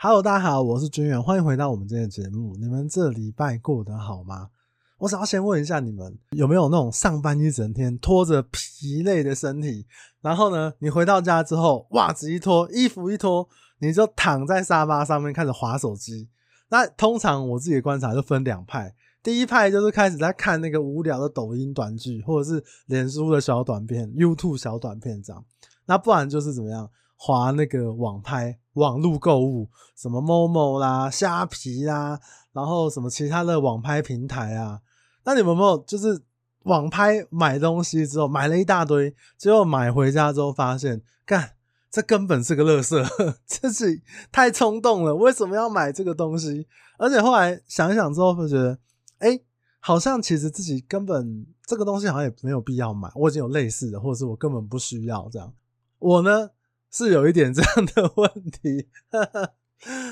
Hello，大家好，我是军远，欢迎回到我们今天的节目。你们这礼拜过得好吗？我想要先问一下你们，有没有那种上班一整天拖着疲累的身体，然后呢，你回到家之后，袜子一脱，衣服一脱，你就躺在沙发上面开始滑手机。那通常我自己的观察就分两派，第一派就是开始在看那个无聊的抖音短剧，或者是脸书的小短片、YouTube 小短片这样。那不然就是怎么样？滑那个网拍、网路购物，什么 Momo 啦、虾皮啦，然后什么其他的网拍平台啊？那你们有没有就是网拍买东西之后买了一大堆，结果买回家之后发现，干，这根本是个垃圾，自己太冲动了，为什么要买这个东西？而且后来想一想之后，会觉得，哎，好像其实自己根本这个东西好像也没有必要买，我已经有类似的，或者是我根本不需要这样。我呢？是有一点这样的问题，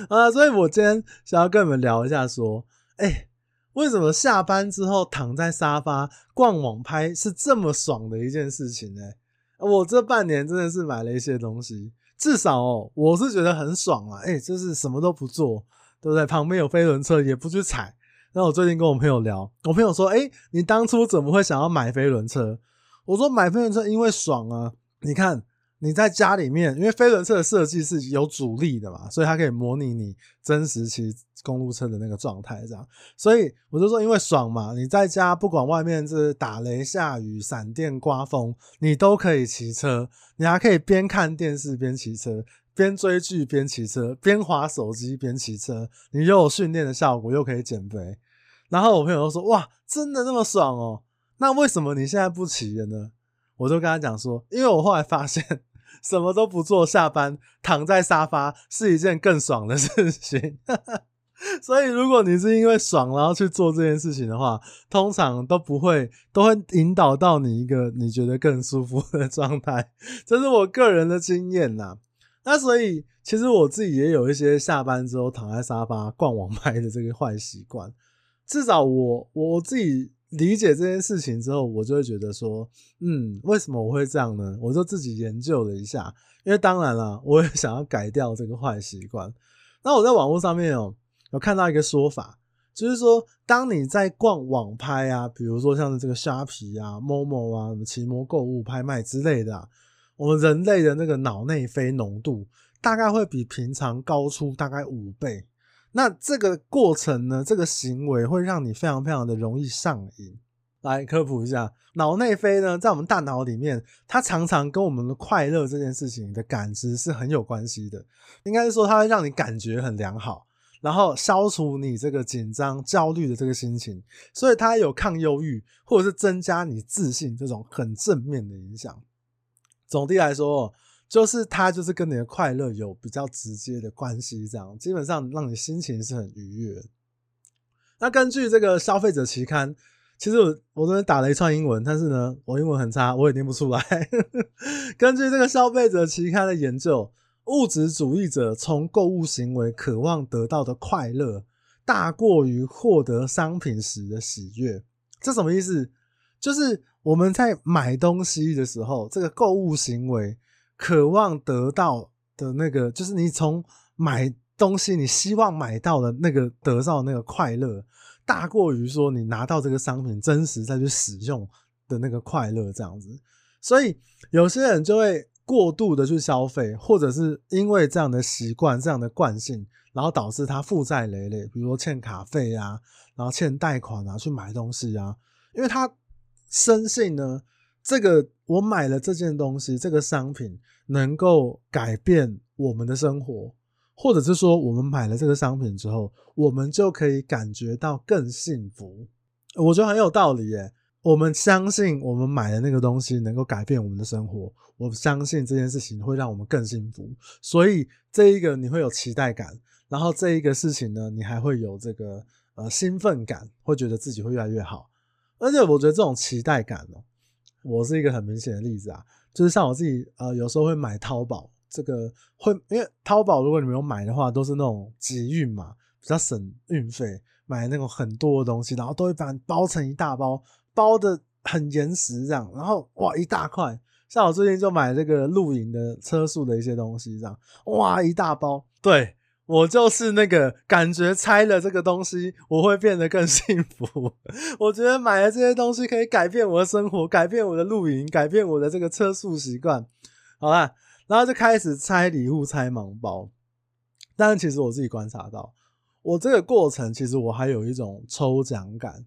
啊，所以我今天想要跟你们聊一下，说，哎、为什么下班之后躺在沙发逛网拍是这么爽的一件事情呢？我这半年真的是买了一些东西，至少哦，我是觉得很爽啊，哎、就是什么都不做，对不对？旁边有飞轮车也不去踩。那我最近跟我朋友聊，我朋友说，哎、你当初怎么会想要买飞轮车？我说买飞轮车因为爽啊，你看。你在家里面，因为飞轮车的设计是有阻力的嘛，所以它可以模拟你真实骑公路车的那个状态，这样。所以我就说，因为爽嘛，你在家不管外面是打雷、下雨、闪电、刮风，你都可以骑车，你还可以边看电视边骑车，边追剧边骑车，边滑手机边骑车，你又有训练的效果，又可以减肥。然后我朋友都说：“哇，真的那么爽哦？那为什么你现在不骑了呢？”我就跟他讲说，因为我后来发现，什么都不做，下班躺在沙发是一件更爽的 事情。所以，如果你是因为爽然后去做这件事情的话，通常都不会，都会引导到你一个你觉得更舒服的状态。这是我个人的经验呐。那所以，其实我自己也有一些下班之后躺在沙发逛网拍的这个坏习惯。至少我我自己。理解这件事情之后，我就会觉得说，嗯，为什么我会这样呢？我就自己研究了一下，因为当然了，我也想要改掉这个坏习惯。那我在网络上面哦有看到一个说法，就是说，当你在逛网拍啊，比如说像是这个虾皮啊、Momo 啊、什么奇摩购物、拍卖之类的，我们人类的那个脑内啡浓度大概会比平常高出大概五倍。那这个过程呢，这个行为会让你非常非常的容易上瘾。来科普一下，脑内啡呢，在我们大脑里面，它常常跟我们的快乐这件事情的感知是很有关系的。应该是说，它会让你感觉很良好，然后消除你这个紧张、焦虑的这个心情，所以它有抗忧郁或者是增加你自信这种很正面的影响。总的来说。就是它，就是跟你的快乐有比较直接的关系，这样基本上让你心情是很愉悦。那根据这个消费者期刊，其实我我这边打了一串英文，但是呢，我英文很差，我也念不出来。根据这个消费者期刊的研究，物质主义者从购物行为渴望得到的快乐，大过于获得商品时的喜悦。这什么意思？就是我们在买东西的时候，这个购物行为。渴望得到的那个，就是你从买东西，你希望买到的那个得到那个快乐，大过于说你拿到这个商品真实再去使用的那个快乐，这样子。所以有些人就会过度的去消费，或者是因为这样的习惯、这样的惯性，然后导致他负债累累，比如说欠卡费啊，然后欠贷款啊，去买东西啊，因为他深信呢。这个我买了这件东西，这个商品能够改变我们的生活，或者是说我们买了这个商品之后，我们就可以感觉到更幸福。我觉得很有道理耶。我们相信我们买的那个东西能够改变我们的生活，我相信这件事情会让我们更幸福。所以这一个你会有期待感，然后这一个事情呢，你还会有这个呃兴奋感，会觉得自己会越来越好。而且我觉得这种期待感哦。我是一个很明显的例子啊，就是像我自己，呃，有时候会买淘宝，这个会因为淘宝如果你没有买的话，都是那种集运嘛，比较省运费，买那种很多的东西，然后都会把包成一大包，包的很严实这样，然后哇一大块，像我最近就买这个露营的车速的一些东西这样，哇一大包，对，我就是那个感觉拆了这个东西，我会变得更幸福。我觉得买了这些东西可以改变我的生活，改变我的露营，改变我的这个车速习惯。好啦，然后就开始拆礼物、拆盲包。但是其实我自己观察到，我这个过程其实我还有一种抽奖感，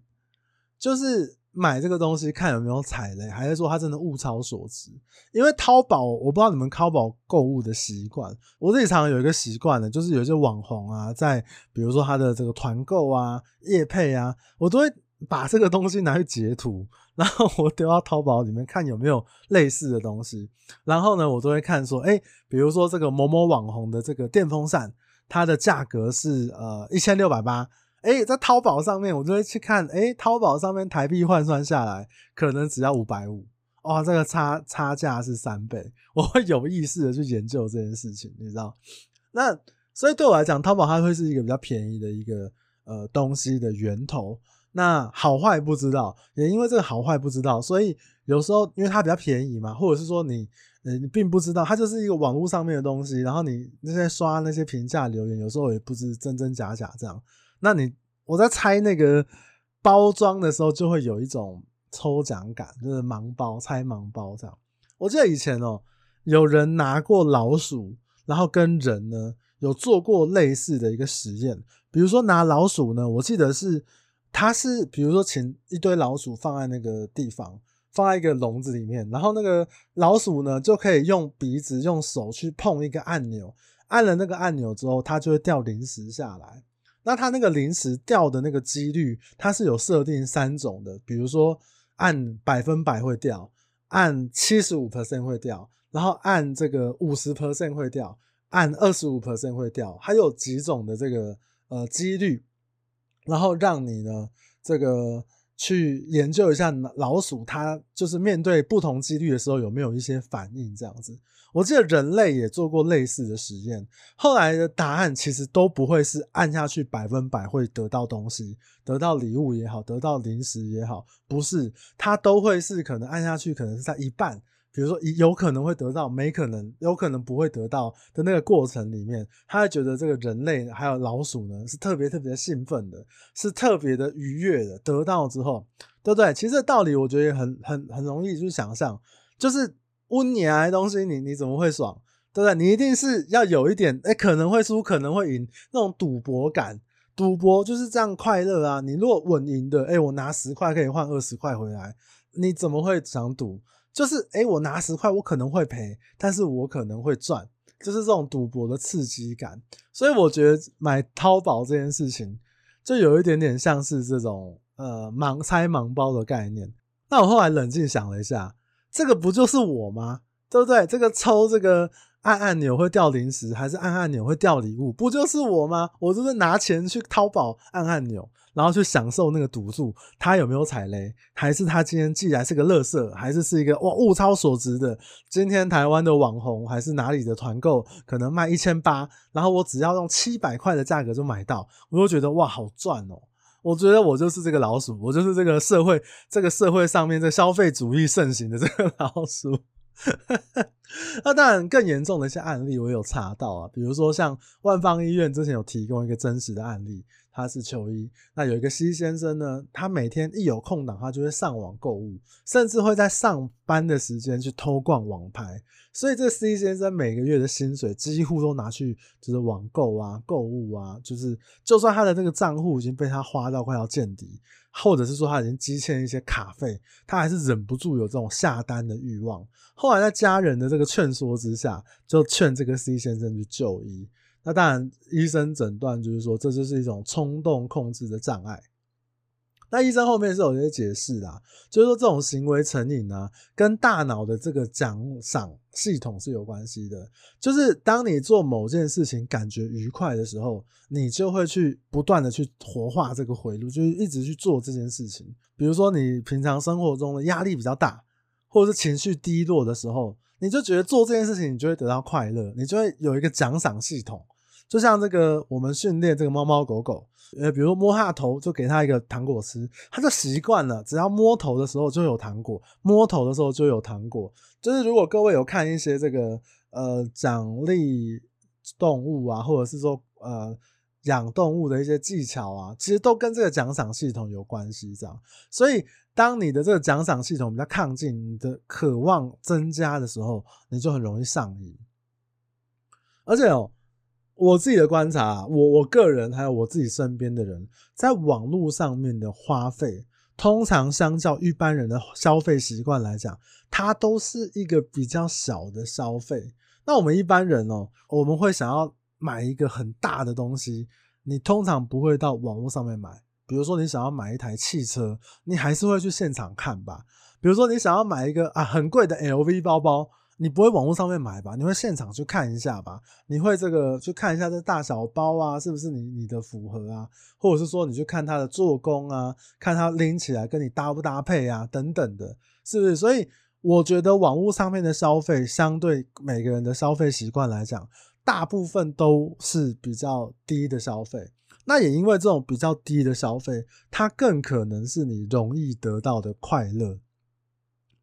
就是。买这个东西看有没有踩雷，还是说它真的物超所值？因为淘宝，我不知道你们淘宝购物的习惯。我自己常有一个习惯呢，就是有些网红啊，在比如说他的这个团购啊、业配啊，我都会把这个东西拿去截图，然后我丢到淘宝里面看有没有类似的东西。然后呢，我都会看说，哎，比如说这个某某网红的这个电风扇，它的价格是呃一千六百八。哎、在淘宝上面，我就会去看，哎、淘宝上面台币换算下来，可能只要五百五，哇，这个差差价是三倍，我会有意识的去研究这件事情，你知道？那所以对我来讲，淘宝它会是一个比较便宜的一个呃东西的源头。那好坏不知道，也因为这个好坏不知道，所以有时候因为它比较便宜嘛，或者是说你呃你并不知道它就是一个网络上面的东西，然后你那些刷那些评价留言，有时候也不知真真假假这样。那你我在拆那个包装的时候，就会有一种抽奖感，就是盲包拆盲包这样。我记得以前哦，有人拿过老鼠，然后跟人呢有做过类似的一个实验。比如说拿老鼠呢，我记得是他是比如说请一堆老鼠放在那个地方，放在一个笼子里面，然后那个老鼠呢就可以用鼻子用手去碰一个按钮，按了那个按钮之后，它就会掉零食下来。那它那个临时掉的那个几率，它是有设定三种的，比如说按百分百会掉，按七十五 percent 会掉，然后按这个五十 percent 会掉，按二十五 percent 会掉，它有几种的这个呃几率，然后让你呢这个。去研究一下老鼠，它就是面对不同几率的时候有没有一些反应这样子。我记得人类也做过类似的实验，后来的答案其实都不会是按下去百分百会得到东西，得到礼物也好，得到零食也好，不是，它都会是可能按下去可能是在一半。比如说，有可能会得到，没可能，有可能不会得到的那个过程里面，他会觉得这个人类还有老鼠呢，是特别特别兴奋的，是特别的愉悦的。得到之后，对不对？其实道理我觉得也很很很容易去想象，就是温年的东西你，你你怎么会爽？对不对？你一定是要有一点，哎，可能会输，可能会赢，那种赌博感。赌博就是这样快乐啊！你如果稳赢的，哎，我拿十块可以换二十块回来，你怎么会想赌？就是诶、我拿十块，我可能会赔，但是我可能会赚，就是这种赌博的刺激感。所以我觉得买淘宝这件事情，就有一点点像是这种呃盲猜盲包的概念。那我后来冷静想了一下，这个不就是我吗？对不对？这个抽这个按按钮会掉零食，还是按按钮会掉礼物？不就是我吗？我就是拿钱去淘宝按按钮。然后去享受那个赌注，他有没有踩雷？还是他今天既然是个垃圾，还是是一个哇物超所值的？今天台湾的网红还是哪里的团购，可能卖一千八，然后我只要用七百块的价格就买到，我就觉得哇好赚哦！我觉得我就是这个老鼠，我就是这个社会这个社会上面这消费主义盛行的这个老鼠。那当然，更严重的一些案例我有查到啊，比如说像万方医院之前有提供一个真实的案例。他是求医，那有一个 C 先生呢，他每天一有空档，他就会上网购物，甚至会在上班的时间去偷逛网拍。所以这 C 先生每个月的薪水几乎都拿去就是网购啊、购物啊，就是就算他的这个账户已经被他花到快要见底，或者是说他已经积欠一些卡费，他还是忍不住有这种下单的欲望。后来在家人的这个劝说之下，就劝这个 C 先生去就医。那当然，医生诊断就是说，这就是一种冲动控制的障碍。那医生后面是有些解释啦，就是说这种行为成瘾呢，跟大脑的这个奖赏系统是有关系的。就是当你做某件事情感觉愉快的时候，你就会去不断的去活化这个回路，就是一直去做这件事情。比如说你平常生活中的压力比较大，或者是情绪低落的时候。你就觉得做这件事情，你就会得到快乐，你就会有一个奖赏系统，就像这个我们训练这个猫猫狗狗，呃，比如摸它头，就给它一个糖果吃，它就习惯了，只要摸头的时候就有糖果，摸头的时候就有糖果。就是如果各位有看一些这个呃奖励动物啊，或者是说呃养动物的一些技巧啊，其实都跟这个奖赏系统有关系。这样，所以当你的这个奖赏系统比较亢进，你的渴望增加的时候，你就很容易上瘾。而且哦，我自己的观察，我我个人还有我自己身边的人，在网络上面的花费，通常相较一般人的消费习惯来讲，它都是一个比较小的消费。那我们一般人哦，我们会想要买一个很大的东西，你通常不会到网络上面买。比如说，你想要买一台汽车，你还是会去现场看吧。比如说，你想要买一个啊很贵的 LV 包包。你不会网络上面买吧？你会现场去看一下吧？你会这个去看一下这大小包啊，是不是你你的符合啊？或者是说你去看它的做工啊，看它拎起来跟你搭不搭配啊，等等的，是不是？所以我觉得网络上面的消费，相对每个人的消费习惯来讲，大部分都是比较低的消费。那也因为这种比较低的消费，它更可能是你容易得到的快乐。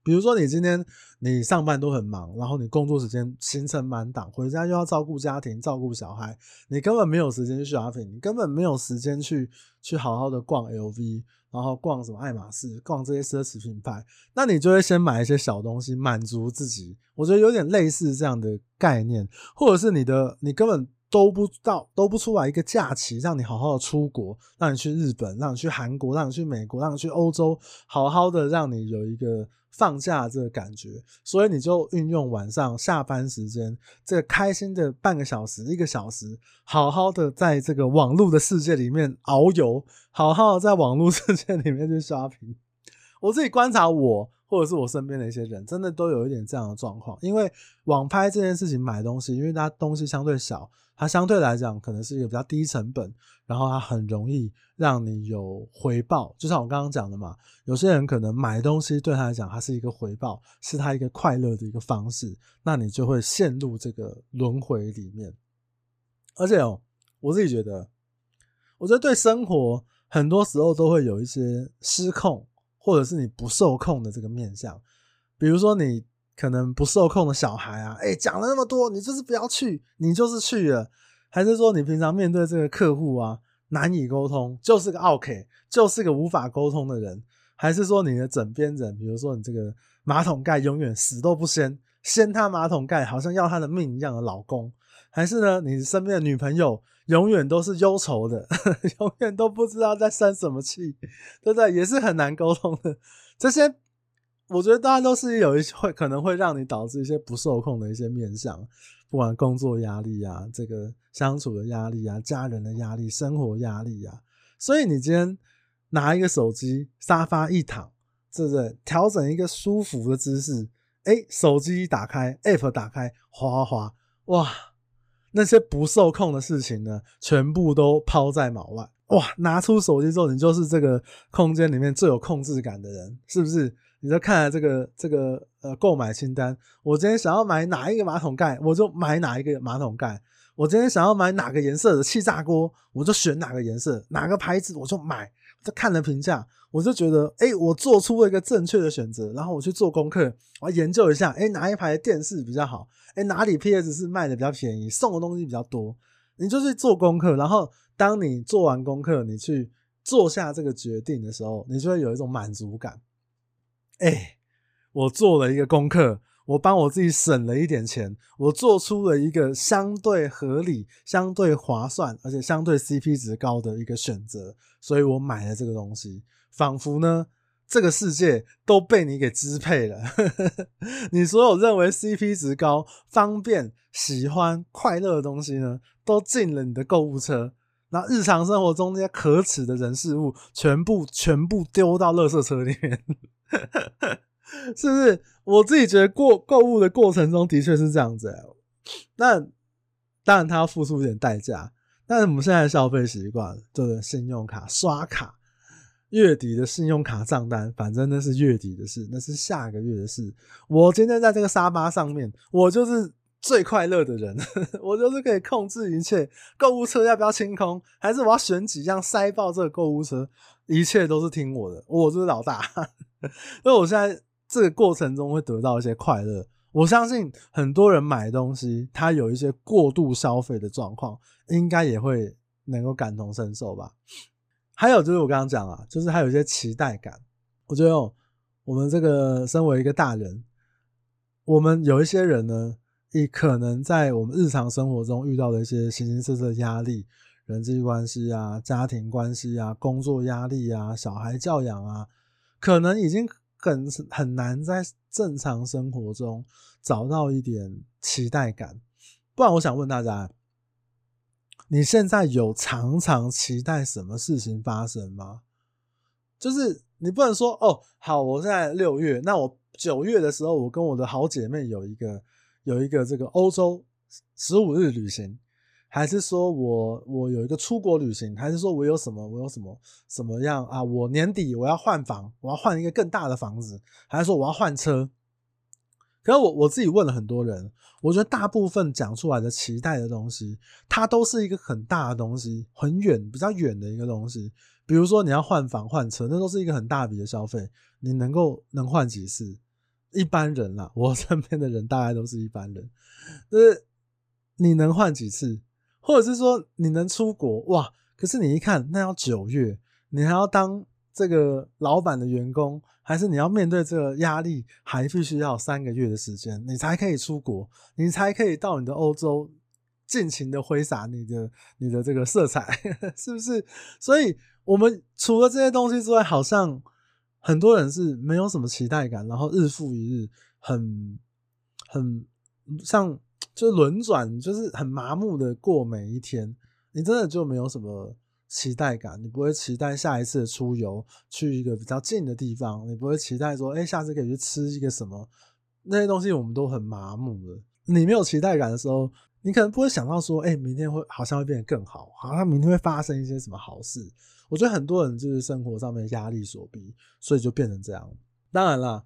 比如说，你今天你上班都很忙，然后你工作时间行程满档，回家又要照顾家庭、照顾小孩，你根本没有时间去 shopping，你根本没有时间去去好好的逛 LV，然后逛什么爱马仕，逛这些奢侈品牌，那你就会先买一些小东西满足自己。我觉得有点类似这样的概念，或者是你的你根本都不到都不出来一个假期，让你好好的出国，让你去日本，让你去韩国，让你去美国，让你去欧洲，好好的让你有一个。放假这个感觉，所以你就运用晚上下班时间，这个开心的半个小时、一个小时，好好的在这个网络的世界里面遨游，好好的在网络世界里面去刷屏。我自己观察我或者是我身边的一些人，真的都有一点这样的状况。因为网拍这件事情，买东西，因为它东西相对小。它相对来讲可能是一个比较低成本，然后它很容易让你有回报。就像我刚刚讲的嘛，有些人可能买东西对他来讲，它是一个回报，是他一个快乐的一个方式，那你就会陷入这个轮回里面。而且哦，我自己觉得，我觉得对生活很多时候都会有一些失控，或者是你不受控的这个面相，比如说你。可能不受控的小孩啊，哎、讲了那么多，你就是不要去，你就是去了，还是说你平常面对这个客户啊，难以沟通，就是个 O.K.，，就是个无法沟通的人，还是说你的枕边人，比如说你这个马桶盖永远死都不掀，掀他马桶盖好像要他的命一样的老公，还是呢，你身边的女朋友永远都是忧愁的，永远都不知道在生什么气，对不对？也是很难沟通的，这些。我觉得大家都是有一些会可能会让你导致一些不受控的一些面相，不管工作压力啊，这个相处的压力啊，家人的压力，生活压力啊，所以你今天拿一个手机，沙发一躺，是不是调整一个舒服的姿势？哎，手机一打开，App 打开，滑滑滑，哇，那些不受控的事情呢，全部都抛在脑外。哇，拿出手机之后，你就是这个空间里面最有控制感的人，是不是？你就看了这个这个呃购买清单，我今天想要买哪一个马桶盖，我就买哪一个马桶盖；我今天想要买哪个颜色的气炸锅，我就选哪个颜色，哪个牌子我就买。就看了评价，我就觉得，哎，我做出了一个正确的选择。然后我去做功课，我要研究一下，哎，哪一排电视比较好？哎，哪里 PS 是卖的比较便宜，送的东西比较多？你就去做功课，然后当你做完功课，你去做下这个决定的时候，你就会有一种满足感。哎、我做了一个功课，我帮我自己省了一点钱，我做出了一个相对合理、相对划算，而且相对 CP 值高的一个选择，所以我买了这个东西，仿佛呢，这个世界都被你给支配了。你所有认为 CP 值高、方便、喜欢、快乐的东西呢，都进了你的购物车。那日常生活中那些可耻的人事物，全部全部丢到垃圾车里面。是不是？我自己觉得过购物的过程中的确是这样子。那当然，他要付出一点代价。但是我们现在消费习惯，就是信用卡刷卡，月底的信用卡账单，反正那是月底的事，那是下个月的事。我今天在这个沙发上面，我就是最快乐的人，我就是可以控制一切。购物车要不要清空，还是我要选几样塞爆这个购物车？一切都是听我的，我就是老大。所以我现在这个过程中会得到一些快乐，我相信很多人买东西，他有一些过度消费的状况，应该也会能够感同身受吧。还有就是我刚刚讲啊，就是还有一些期待感。我觉得我们这个身为一个大人，我们有一些人呢，也可能在我们日常生活中遇到的一些形形色色的压力，人际关系啊、家庭关系啊、工作压力啊、小孩教养啊，可能已经很很难在正常生活中找到一点期待感。不然，我想问大家。你现在有常常期待什么事情发生吗？就是你不能说哦，好，我现在六月，那我九月的时候，我跟我的好姐妹有一个有一个这个欧洲十五日旅行，还是说我我有一个出国旅行，还是说我有什么我有什么什么样啊？我年底我要换房，我要换一个更大的房子，还是说我要换车？可是我我自己问了很多人，我觉得大部分讲出来的期待的东西，它都是一个很大的东西，很远、比较远的一个东西。比如说你要换房换车，那都是一个很大笔的消费。你能够能换几次？一般人啦，我身边的人大概都是一般人，就是你能换几次？或者是说你能出国？哇！可是你一看，那要九月，你还要当这个老板的员工。还是你要面对这个压力，还必须要三个月的时间，你才可以出国，你才可以到你的欧洲尽情的挥洒你的你的这个色彩，是不是？所以，我们除了这些东西之外，好像很多人是没有什么期待感，然后日复一日，很很像就是轮转，就是很麻木的过每一天，你真的就没有什么。期待感，你不会期待下一次的出游去一个比较近的地方，你不会期待说，哎，下次可以去吃一个什么？那些东西我们都很麻木了。你没有期待感的时候，你可能不会想到说，哎，明天会好像会变得更好，好像明天会发生一些什么好事。我觉得很多人就是生活上面压力所逼，所以就变成这样。当然啦，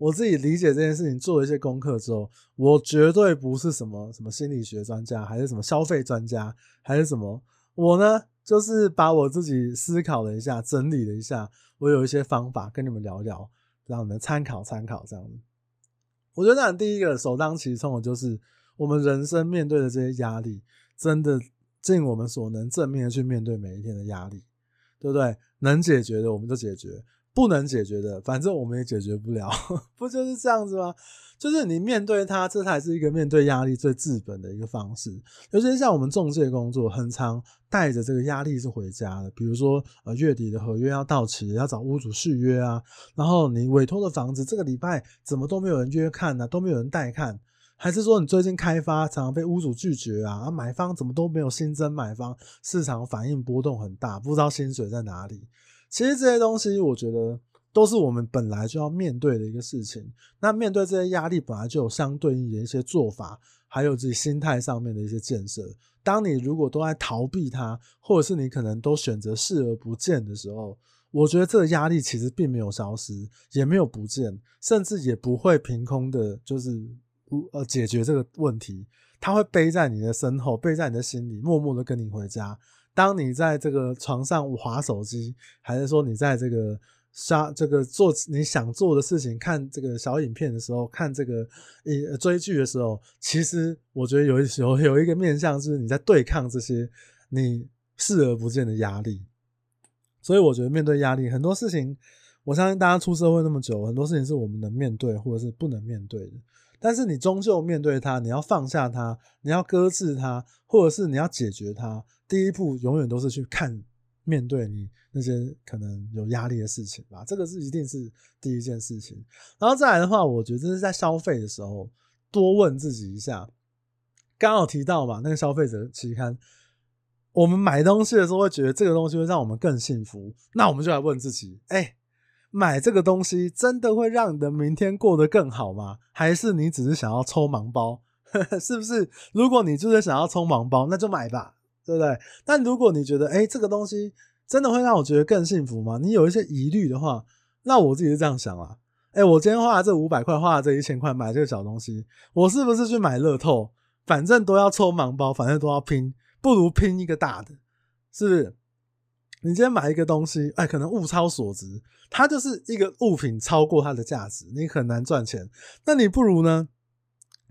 我自己理解这件事情，做了一些功课之后，我绝对不是什么什么心理学专家，还是什么消费专家，还是什么，我呢？就是把我自己思考了一下，整理了一下，我有一些方法跟你们聊聊，让你们参考参考。这样子，我觉得第一个首当其冲的就是我们人生面对的这些压力，真的尽我们所能正面的去面对每一天的压力，对不对？能解决的我们就解决。不能解决的，反正我们也解决不了，不就是这样子吗？就是你面对它，这才是一个面对压力最治本的一个方式。尤其是像我们中介工作，很常带着这个压力是回家的。比如说，呃，月底的合约要到期，要找屋主续约啊。然后你委托的房子，这个礼拜怎么都没有人约看呢？都没有人带看，还是说你最近开发常常被屋主拒绝啊？啊，买方怎么都没有新增买方，市场反应波动很大，不知道薪水在哪里。其实这些东西，我觉得都是我们本来就要面对的一个事情。那面对这些压力，本来就有相对应的一些做法，还有自己心态上面的一些建设。当你如果都在逃避它，或者是你可能都选择视而不见的时候，我觉得这个压力其实并没有消失，也没有不见，甚至也不会凭空的，就是呃解决这个问题。它会背在你的身后，背在你的心里，默默的跟你回家。当你在这个床上滑手机，还是说你在这个刷这个做你想做的事情，看这个小影片的时候，看这个呃追剧的时候，其实我觉得有有有一个面向是你在对抗这些你视而不见的压力。所以我觉得面对压力，很多事情，我相信大家出社会那么久，很多事情是我们能面对或者是不能面对的。但是你终究面对它，你要放下它，你要搁置它，或者是你要解决它。第一步永远都是去看、面对你那些可能有压力的事情吧，这个是一定是第一件事情。然后再来的话，我觉得这是在消费的时候多问自己一下。刚好提到嘛，那个消费者期刊，我们买东西的时候会觉得这个东西会让我们更幸福，那我们就来问自己：哎，买这个东西真的会让你的明天过得更好吗？还是你只是想要抽盲包？是不是？如果你就是想要抽盲包，那就买吧。对不对？但如果你觉得，哎，这个东西真的会让我觉得更幸福吗？你有一些疑虑的话，那我自己是这样想啊。哎，我今天花了这五百块，花了这一千块买这个小东西，我是不是去买乐透？反正都要抽盲包，反正都要拼，不如拼一个大的，是不是？你今天买一个东西，哎，可能物超所值，它就是一个物品超过它的价值，你很难赚钱。那你不如呢？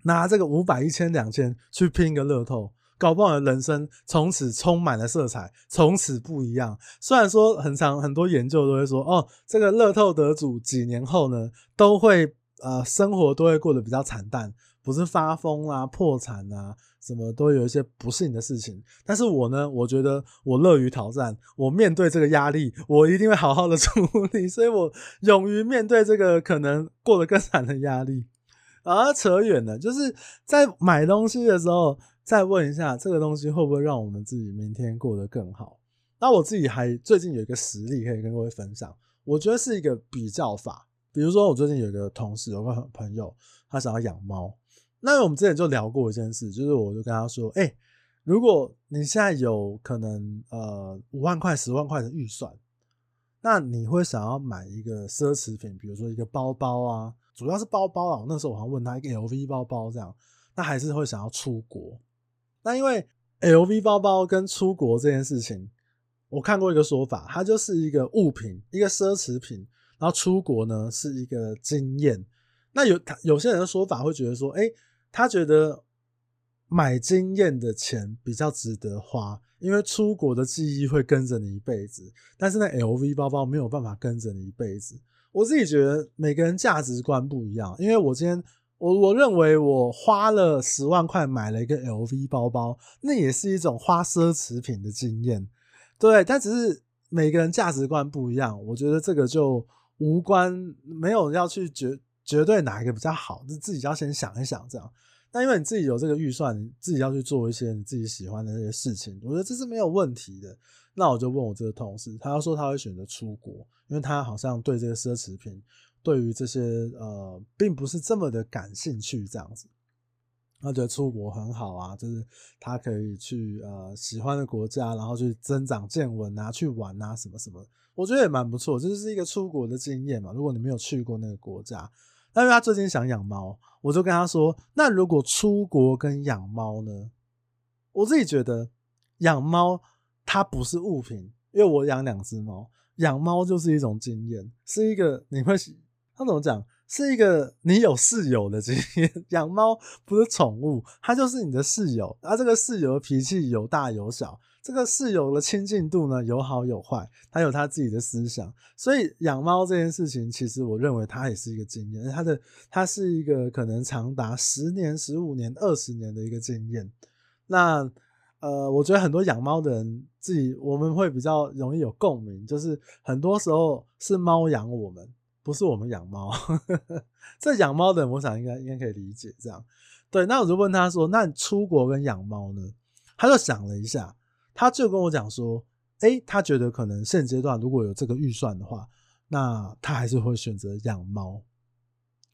拿这个五百、一千、两千去拼一个乐透，搞不好的人生从此充满了色彩，从此不一样。虽然说很长，很多研究都会说，哦，这个乐透得主几年后呢，都会呃生活都会过得比较惨淡，不是发疯啊、破产啊，什么都有一些不幸的事情。但是我呢，我觉得我乐于挑战，我面对这个压力，我一定会好好的 处理，所以我勇于面对这个可能过得更惨的压力。啊，扯远了，就是在买东西的时候，再问一下这个东西会不会让我们自己明天过得更好。那我自己还最近有一个实例可以跟各位分享，我觉得是一个比较法。比如说，我最近有一个同事，有个朋友，他想要养猫。那我们之前就聊过一件事，就是我就跟他说，哎，如果你现在有可能呃五万块、十万块的预算，那你会想要买一个奢侈品，比如说一个包包啊。主要是包包啊，那时候我还问他一个 LV 包包这样，他还是会想要出国。那因为 LV 包包跟出国这件事情，我看过一个说法，它就是一个物品，一个奢侈品，然后出国呢是一个经验。那有有些人的说法会觉得说，诶，他觉得买经验的钱比较值得花，因为出国的记忆会跟着你一辈子，但是那 LV 包包没有办法跟着你一辈子。我自己觉得每个人价值观不一样，因为我今天我我认为我花了十万块买了一个 LV 包包，那也是一种花奢侈品的经验，对。但只是每个人价值观不一样，我觉得这个就无关，没有要去绝绝对哪一个比较好，就自己要先想一想这样。那因为你自己有这个预算，你自己要去做一些你自己喜欢的那些事情，我觉得这是没有问题的。那我就问我这个同事，他要说他会选择出国，因为他好像对这个奢侈品，对于这些呃，并不是这么的感兴趣，这样子。他觉得出国很好啊，就是他可以去呃喜欢的国家，然后去增长见闻啊，去玩啊，什么什么。我觉得也蛮不错，这就是一个出国的经验嘛。如果你没有去过那个国家，但是他最近想养猫，我就跟他说，那如果出国跟养猫呢？我自己觉得养猫。它不是物品，因为我养两只猫，养猫就是一种经验，是一个你会，他怎么讲？是一个你有室友的经验。养猫不是宠物，它就是你的室友。而这个室友的脾气有大有小，这个室友的亲近度呢，有好有坏，他有他自己的思想。所以养猫这件事情，其实我认为它也是一个经验，它的它是一个可能长达十年、十五年、二十年的一个经验。那。呃，我觉得很多养猫的人自己，我们会比较容易有共鸣，就是很多时候是猫养我们，不是我们养猫。这养猫的人，我想应该应该可以理解这样。对，那我就问他说：“那你出国跟养猫呢？”他就想了一下，他就跟我讲说：“诶，他觉得可能现阶段如果有这个预算的话，那他还是会选择养猫，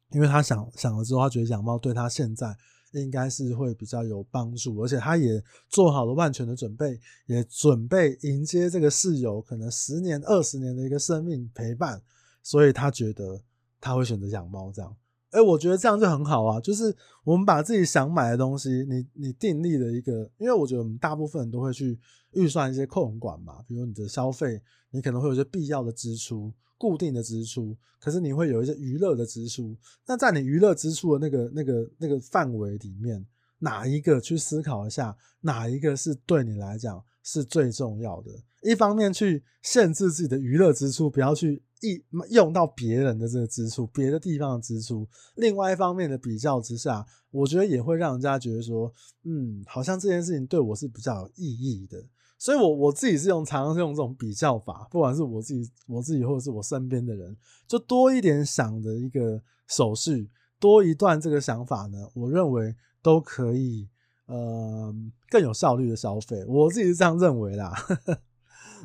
因为他想想了之后，他觉得养猫对他现在。”应该是会比较有帮助，而且他也做好了万全的准备，也准备迎接这个室友可能十年、二十年的一个生命陪伴，所以他觉得他会选择养猫这样。哎，我觉得这样就很好啊，就是我们把自己想买的东西，你你订立的一个，因为我觉得我们大部分人都会去预算一些控管嘛，比如你的消费，你可能会有一些必要的支出。固定的支出，可是你会有一些娱乐的支出。那在你娱乐支出的那个、那个、那个范围里面，哪一个去思考一下，哪一个是对你来讲是最重要的？一方面去限制自己的娱乐支出，不要去一用到别人的这个支出，别的地方的支出。另外一方面的比较之下，我觉得也会让人家觉得说，嗯，好像这件事情对我是比较有意义的。所以我，我自己是用常常是用这种比较法，不管是我自己我自己或者是我身边的人，就多一点想的一个手续，多一段这个想法呢，我认为都可以，呃，更有效率的消费。我自己是这样认为啦。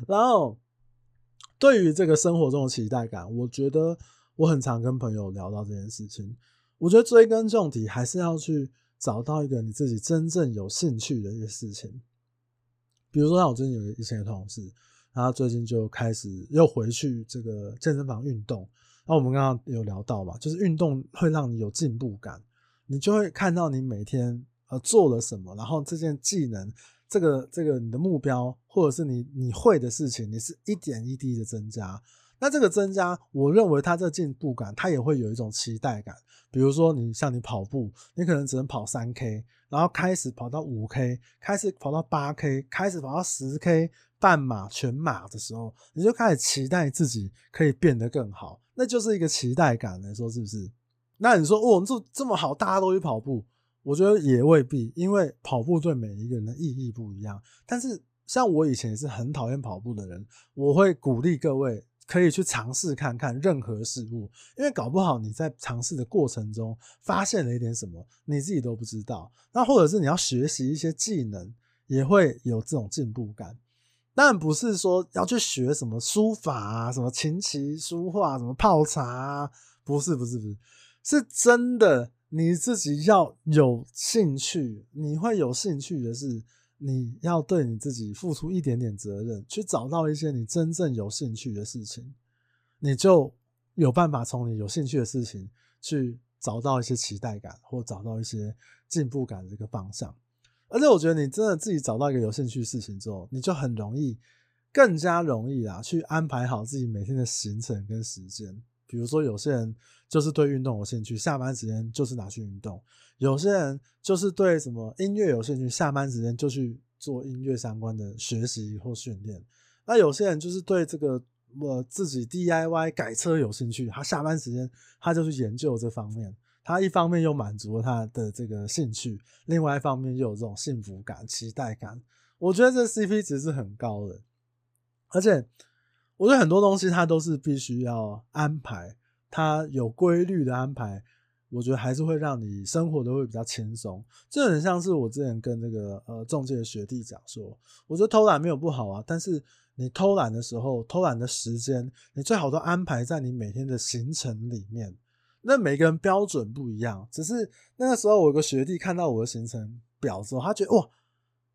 然后，对于这个生活中的期待感，我觉得我很常跟朋友聊到这件事情。我觉得追根究底，还是要去找到一个你自己真正有兴趣的一些事情。比如说，像我最近有以前的同事，然后最近就开始又回去这个健身房运动。然后我们刚刚有聊到嘛，就是运动会让你有进步感，你就会看到你每天呃做了什么，然后这件技能，这个这个你的目标，或者是你你会的事情，你是一点一滴的增加。那这个增加，我认为它这进步感，它也会有一种期待感。比如说，你像你跑步，你可能只能跑三 K，然后开始跑到五 K，开始跑到八 K，开始跑到十 K，半马、全马的时候，你就开始期待自己可以变得更好，那就是一个期待感，你说是不是？那你说，哦，这这么好，大家都去跑步，我觉得也未必，因为跑步对每一个人的意义不一样。但是，像我以前也是很讨厌跑步的人，我会鼓励各位。可以去尝试看看任何事物，因为搞不好你在尝试的过程中发现了一点什么，你自己都不知道。那或者是你要学习一些技能，也会有这种进步感。但不是说要去学什么书法啊，什么琴棋书画，什么泡茶啊，不是不是不是，是真的你自己要有兴趣，你会有兴趣的是。你要对你自己付出一点点责任，去找到一些你真正有兴趣的事情，你就有办法从你有兴趣的事情去找到一些期待感，或找到一些进步感的这个方向。而且我觉得你真的自己找到一个有兴趣的事情之后，你就很容易，更加容易啦，去安排好自己每天的行程跟时间。比如说，有些人就是对运动有兴趣，下班时间就是拿去运动；有些人就是对什么音乐有兴趣，下班时间就去做音乐相关的学习或训练。那有些人就是对这个呃自己 DIY 改车有兴趣，他下班时间他就去研究这方面。他一方面又满足了他的这个兴趣，另外一方面又有这种幸福感、期待感。我觉得这 CP 值是很高的，而且。我觉得很多东西它都是必须要安排，它有规律的安排，我觉得还是会让你生活都会比较轻松。这很像是我之前跟这个呃中介的学弟讲说，我觉得偷懒没有不好啊，但是你偷懒的时候，偷懒的时间，你最好都安排在你每天的行程里面。那每个人标准不一样，只是那个时候我有个学弟看到我的行程表之后，他觉得哇。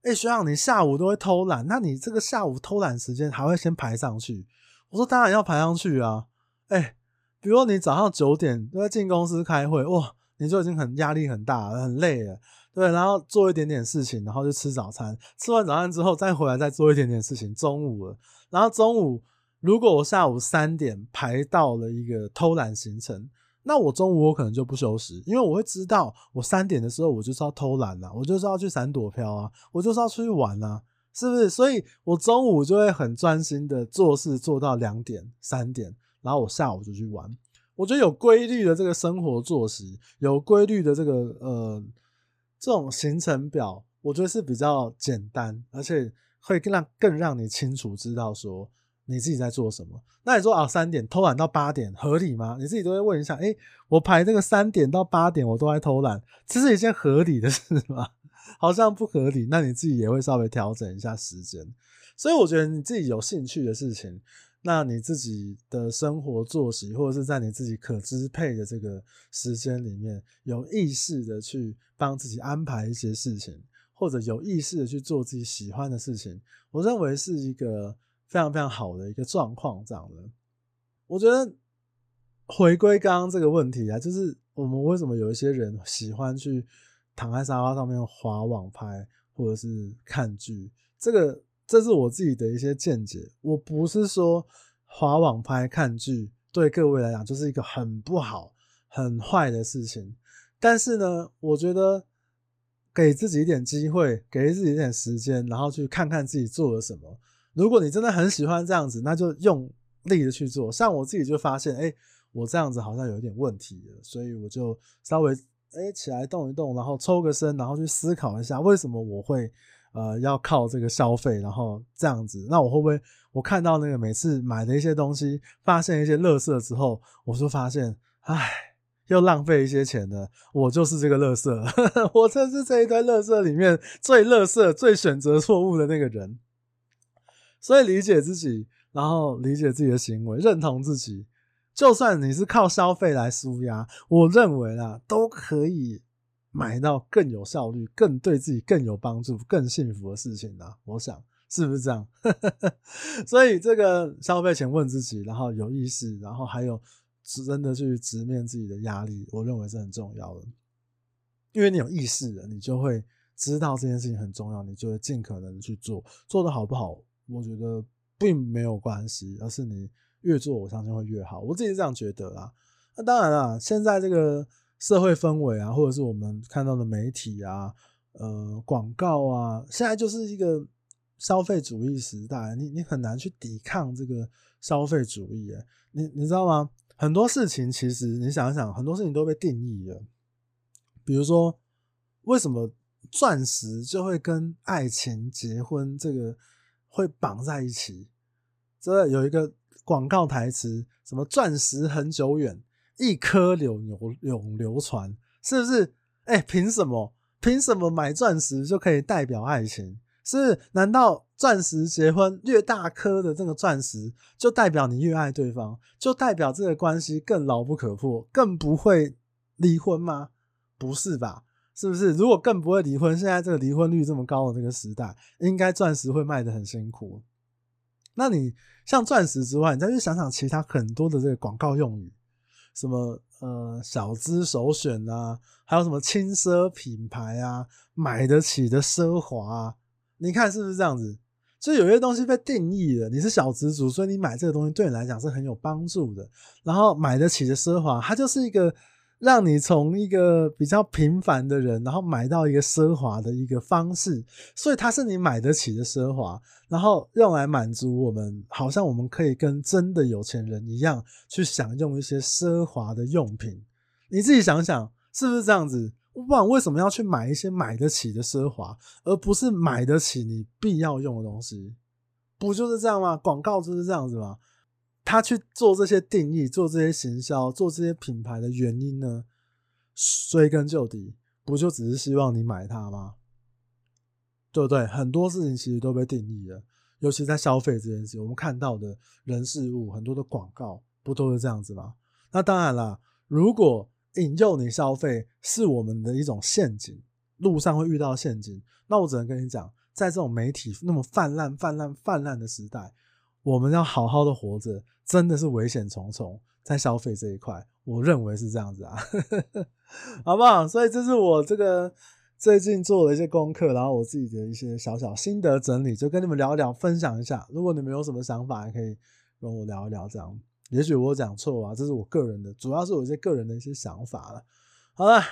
哎、欸，学长，你下午都会偷懒，那你这个下午偷懒时间还会先排上去？我说当然要排上去啊。哎、比如说你早上九点都在进公司开会，哇，你就已经很压力很大，很累了，对，然后做一点点事情，然后就吃早餐，吃完早餐之后再回来再做一点点事情，中午了，然后中午如果我下午三点排到了一个偷懒行程。那我中午我可能就不休息，因为我会知道我三点的时候我就是要偷懒啊，我就是要去闪躲飘啊，我就是要出去玩啊，是不是？所以我中午就会很专心的做事做到两点三点，然后我下午就去玩。我觉得有规律的这个生活作息，有规律的这个呃这种行程表，我觉得是比较简单，而且会更让更让你清楚知道说。你自己在做什么？那你说啊，三点偷懒到八点合理吗？你自己都会问一下，诶、我排这个三点到八点我都在偷懒，这是一件合理的事吗？好像不合理。那你自己也会稍微调整一下时间。所以我觉得你自己有兴趣的事情，那你自己的生活作息，或者是在你自己可支配的这个时间里面，有意识的去帮自己安排一些事情，或者有意识的去做自己喜欢的事情，我认为是一个。非常非常好的一个状况，这样的，我觉得回归刚刚这个问题啊，就是我们为什么有一些人喜欢去躺在沙发上面划网拍或者是看剧？这个这是我自己的一些见解。我不是说划网拍看剧对各位来讲就是一个很不好、很坏的事情，但是呢，我觉得给自己一点机会，给自己一点时间，然后去看看自己做了什么。如果你真的很喜欢这样子，那就用力的去做。像我自己就发现，哎、我这样子好像有点问题了，所以我就稍微哎、起来动一动，然后抽个身，然后去思考一下，为什么我会呃要靠这个消费，然后这样子。那我会不会我看到那个每次买的一些东西，发现一些垃圾之后，我就发现，唉，又浪费一些钱了。我就是这个乐色，我真是这一堆乐色里面最乐色、最选择错误的那个人。所以理解自己，然后理解自己的行为，认同自己，就算你是靠消费来舒压，我认为啊，都可以买到更有效率、更对自己更有帮助、更幸福的事情啊。我想是不是这样？所以这个消费前问自己，然后有意识，然后还有真的去直面自己的压力，我认为是很重要的。因为你有意识了，你就会知道这件事情很重要，你就会尽可能去做，做得好不好？我觉得并没有关系，而是你越做我相信会越好。我自己是这样觉得啦。那当然啦，现在这个社会氛围啊，或者是我们看到的媒体啊，呃，广告啊，现在就是一个消费主义时代，你你很难去抵抗这个消费主义。你你知道吗？很多事情其实你想一想，很多事情都被定义了。比如说，为什么钻石就会跟爱情、结婚这个会绑在一起？这有一个广告台词，什么“钻石恒久远，一颗永永永流传”，是不是？哎，凭什么？凭什么买钻石就可以代表爱情？是？难道钻石结婚越大颗的这个钻石，就代表你越爱对方，就代表这个关系更牢不可破，更不会离婚吗？不是吧？是不是？如果更不会离婚，现在这个离婚率这么高的这个时代，应该钻石会卖得很辛苦。那你像钻石之外，你再去想想其他很多的这个广告用语，什么呃小资首选啊，还有什么轻奢品牌啊，买得起的奢华啊。你看是不是这样子？就有些东西被定义了，你是小资族，所以你买这个东西对你来讲是很有帮助的。然后买得起的奢华，它就是一个让你从一个比较平凡的人，然后买到一个奢华的一个方式。所以它是你买得起的奢华，然后用来满足我们，好像我们可以跟真的有钱人一样去享用一些奢华的用品。你自己想想，是不是这样子？我不然为什么要去买一些买得起的奢华，而不是买得起你必要用的东西？不就是这样吗？广告就是这样子吗？他去做这些定义、做这些行销、做这些品牌的原因呢？追根究底，不就只是希望你买它吗？对不对？很多事情其实都被定义了，尤其在消费这件事，我们看到的人事物很多的广告，不都是这样子吗？那当然了，如果引诱你消费是我们的一种陷阱，路上会遇到陷阱。那我只能跟你讲，在这种媒体那么泛滥、泛滥、泛滥的时代，我们要好好的活着，真的是危险重重。在消费这一块，我认为是这样子啊，好不好？所以这是我这个最近做的一些功课，然后我自己的一些小小心得整理，就跟你们聊一聊，分享一下。如果你们有什么想法，也可以跟我聊一聊，这样。也许我讲错啊，这是我个人的，主要是我一些个人的一些想法了。好了，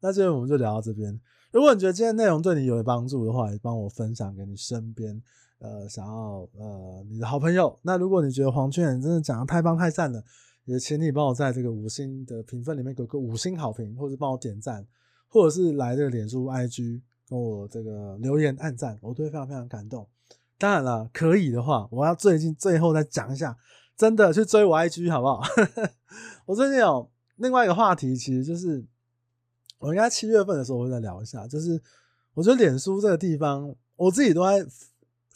那今天我们就聊到这边。如果你觉得今天内容对你有帮助的话，也帮我分享给你身边呃想要呃你的好朋友。那如果你觉得黄俊远真的讲的太棒太赞了，也请你帮我在这个五星的评分里面给个五星好评，或者帮我点赞，或者是来这个脸书 IG 跟我这个留言按赞，我都会非常非常感动。当然了，可以的话，我要最近最后再讲一下。真的去追我 IG 好不好？我最近有另外一个话题，其实就是我应该七月份的时候会再聊一下。就是我觉得脸书这个地方，我自己都在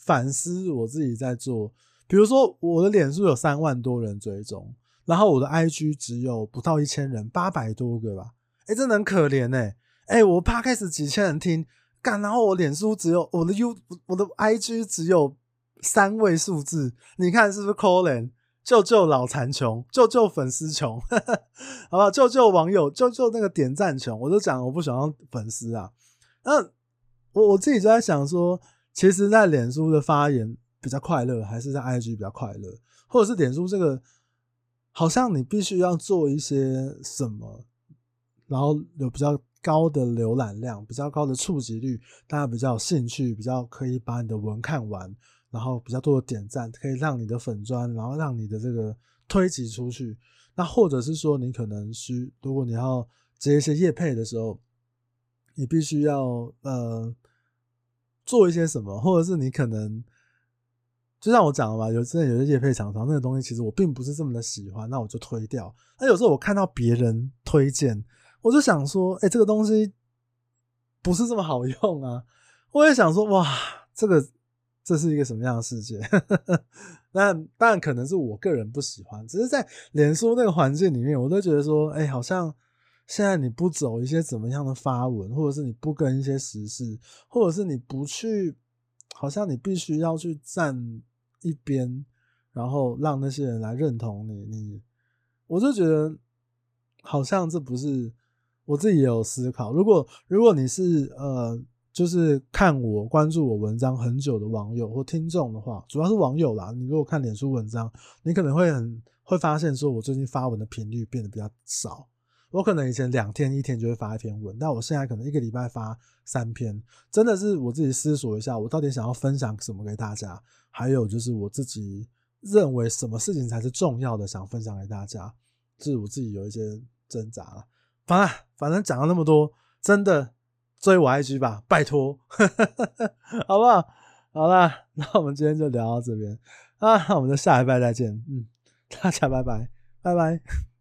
反思，我自己在做。比如说我的脸书有三万多人追踪，然后我的 IG 只有不到一千人，八百多个吧。哎，真的很可怜哎。哎，我 p 开始几千人听，干，然后我脸书只有我的 U，我的 IG 只有三位数字，你看是不是可怜？救救脑残穷，救救粉丝穷，好不好？救救网友，救救那个点赞穷。我都讲我不喜欢粉丝啊。那我我自己就在想说，其实，在脸书的发言比较快乐，还是在 IG 比较快乐？或者是脸书这个，好像你必须要做一些什么，然后有比较高的浏览量，比较高的触及率，大家比较有兴趣，比较可以把你的文看完。然后比较多的点赞，可以让你的粉专，然后让你的这个推挤出去。那或者是说，你可能需，如果你要接一些业配的时候，你必须要呃做一些什么，或者是你可能就像我讲的吧，有真的有些业配厂商那个东西，其实我并不是这么的喜欢，那我就推掉。那有时候我看到别人推荐，我就想说，哎，这个东西不是这么好用啊！我也想说，哇，这个。这是一个什么样的世界？那当然可能是我个人不喜欢，只是在脸书那个环境里面，我都觉得说，哎，好像现在你不走一些怎么样的发文，或者是你不跟一些时事，或者是你不去，好像你必须要去站一边，然后让那些人来认同你，你，我就觉得好像这不是我自己也有思考。如果如果你是呃。就是看我关注我文章很久的网友或听众的话，主要是网友啦。你如果看脸书文章，你可能会很会发现，说我最近发文的频率变得比较少。我可能以前两天一天就会发一篇文，但我现在可能一个礼拜发三篇。真的是我自己思索一下，我到底想要分享什么给大家，还有就是我自己认为什么事情才是重要的，想分享给大家，就是我自己有一些挣扎了。反正反正讲了那么多，真的追我 IG 吧，拜托，好不好？好啦，那我们今天就聊到这边啊，那我们就下礼拜再见，嗯，大家拜拜，拜拜。